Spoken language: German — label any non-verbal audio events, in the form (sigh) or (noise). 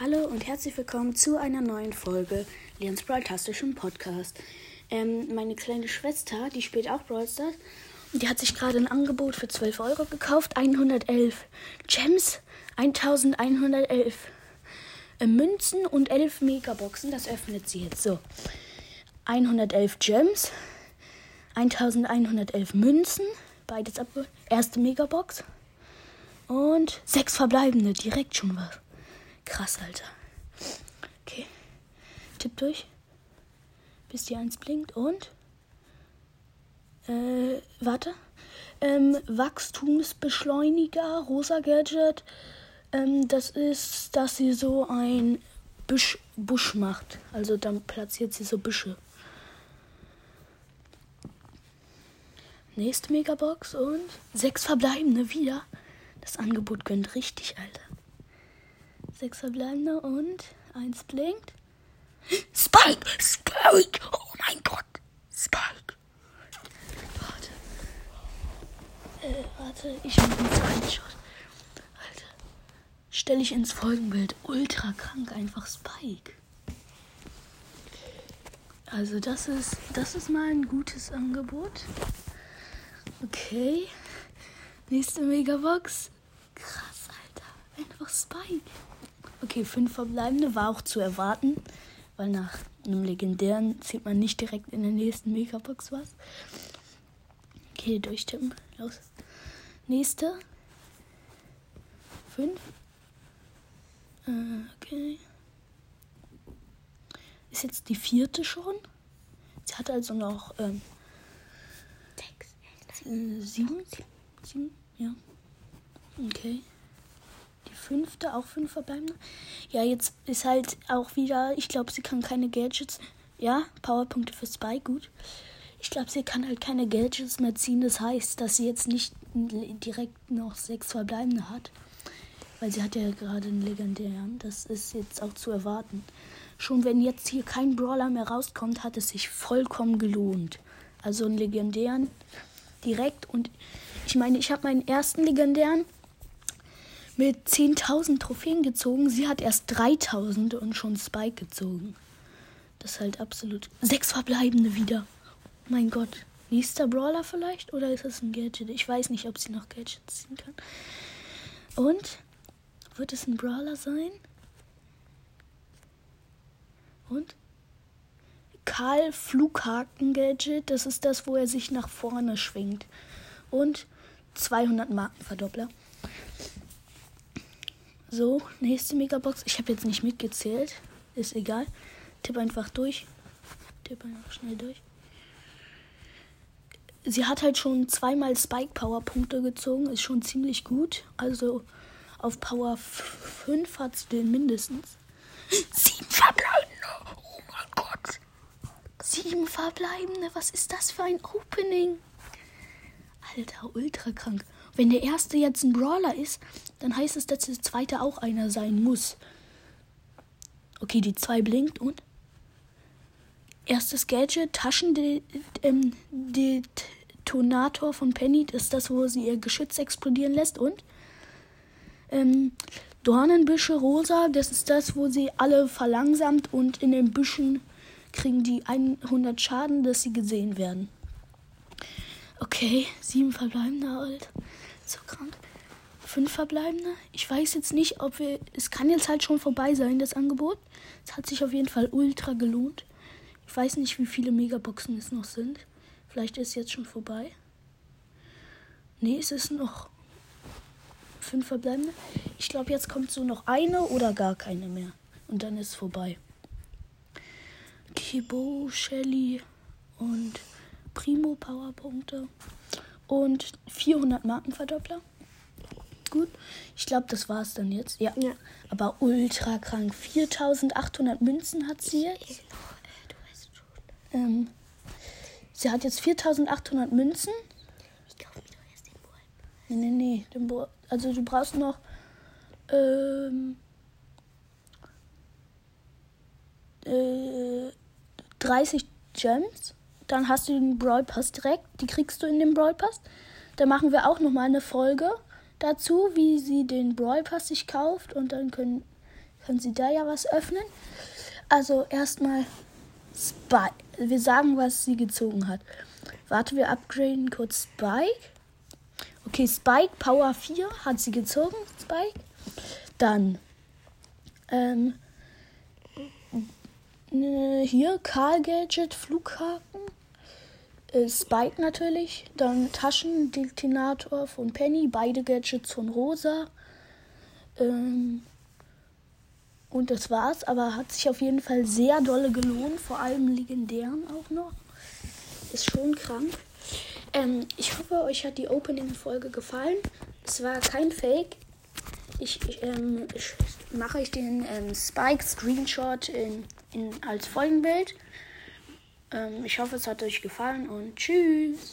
Hallo und herzlich willkommen zu einer neuen Folge Leons Brawl-tastischen Podcast. Ähm, meine kleine Schwester, die spielt auch Brawl Stars die hat sich gerade ein Angebot für 12 Euro gekauft. 111 Gems, 1111 äh, Münzen und 11 Megaboxen. Das öffnet sie jetzt so. 111 Gems, 1111 Münzen, beides ab. Erste Megabox und sechs verbleibende, direkt schon was. Krass, Alter. Okay. Tipp durch. Bis die 1 blinkt und. Äh, warte. Ähm, Wachstumsbeschleuniger, rosa Gadget. Ähm, das ist, dass sie so ein Busch, Busch macht. Also dann platziert sie so Büsche. Nächste Megabox und sechs verbleibende wieder. Das Angebot gönnt richtig, Alter. Sechs verbleibende und eins blinkt. Spike! Spike! Oh mein Gott! Spike! Warte. Äh, warte, ich mache einen Screenshot. Alter. Stelle ich ins Folgenbild. Ultra krank, einfach Spike. Also das ist, das ist mal ein gutes Angebot. Okay. Nächste Megabox. Krass, Alter. Einfach Spike. Okay, fünf verbleibende war auch zu erwarten, weil nach einem legendären zieht man nicht direkt in der nächsten Megabox was. Okay, durchtippen. Los. Nächste. Fünf. Äh, okay. Ist jetzt die vierte schon. Sie hat also noch ähm, äh, sieben. Sieben, ja. Okay. Fünfte, auch fünf verbleibende. Ja, jetzt ist halt auch wieder, ich glaube, sie kann keine Gadgets. Ja, Powerpunkte für Spy, gut. Ich glaube, sie kann halt keine Gadgets mehr ziehen. Das heißt, dass sie jetzt nicht direkt noch sechs verbleibende hat. Weil sie hat ja gerade einen legendären. Das ist jetzt auch zu erwarten. Schon wenn jetzt hier kein Brawler mehr rauskommt, hat es sich vollkommen gelohnt. Also einen legendären direkt. Und ich meine, ich habe meinen ersten legendären mit 10.000 Trophäen gezogen. Sie hat erst 3.000 und schon Spike gezogen. Das ist halt absolut. Sechs verbleibende wieder. Mein Gott. Nächster Brawler vielleicht? Oder ist das ein Gadget? Ich weiß nicht, ob sie noch Gadgets ziehen kann. Und? Wird es ein Brawler sein? Und? Karl Flughaken Gadget. Das ist das, wo er sich nach vorne schwingt. Und 200 Markenverdoppler. So, nächste Megabox. Ich habe jetzt nicht mitgezählt. Ist egal. Tipp einfach durch. Tipp einfach schnell durch. Sie hat halt schon zweimal Spike Power Punkte gezogen. Ist schon ziemlich gut. Also auf Power 5 hat sie den mindestens. (laughs) Sieben verbleibende. Oh mein Gott. Sieben verbleibende. Was ist das für ein Opening? Alter, ultra krank. Wenn der erste jetzt ein Brawler ist, dann heißt es, dass der zweite auch einer sein muss. Okay, die zwei blinkt und. Erstes Gadget, Taschendetonator von Penny. Das ist das, wo sie ihr Geschütz explodieren lässt. Und. Ähm, Dornenbüsche rosa. Das ist das, wo sie alle verlangsamt und in den Büschen kriegen die 100 Schaden, dass sie gesehen werden. Okay, sieben verbleibende alt. So krank. Fünf verbleibende. Ich weiß jetzt nicht, ob wir. Es kann jetzt halt schon vorbei sein, das Angebot. Es hat sich auf jeden Fall ultra gelohnt. Ich weiß nicht, wie viele Megaboxen es noch sind. Vielleicht ist es jetzt schon vorbei. Nee, es ist noch fünf verbleibende. Ich glaube, jetzt kommt so noch eine oder gar keine mehr. Und dann ist es vorbei. Kibo, Shelly und Primo Powerpunkte und 400 Markenverdoppler. Gut, ich glaube, das war es dann jetzt. Ja. ja. Aber ultra krank. 4800 Münzen hat sie jetzt. Ähm, sie hat jetzt 4800 Münzen. Ich kaufe mir doch erst den Ball. Nee, nee, nee. Den Ball. Also, du brauchst noch. Ähm, äh, 30 Gems. Dann hast du den Brawl Pass direkt. Die kriegst du in dem Brawl Pass. Da machen wir auch nochmal eine Folge dazu, wie sie den Brawl Pass sich kauft. Und dann können, Können Sie da ja was öffnen? Also erstmal Spike. Wir sagen, was sie gezogen hat. Warte, wir upgraden kurz Spike. Okay, Spike Power 4 hat sie gezogen. Spike. Dann ähm, hier Karl Gadget Flughaken. Äh, Spike natürlich. Dann Taschendetinator von Penny. Beide Gadgets von Rosa. Ähm, und das war's, aber hat sich auf jeden Fall sehr dolle gelohnt, vor allem legendären auch noch. Ist schon krank. Ähm, ich hoffe, euch hat die Opening-Folge gefallen. Es war kein Fake. Ich, ich, ähm, ich mache euch den ähm, Spike-Screenshot in, in, als Folgenbild. Ähm, ich hoffe, es hat euch gefallen und tschüss.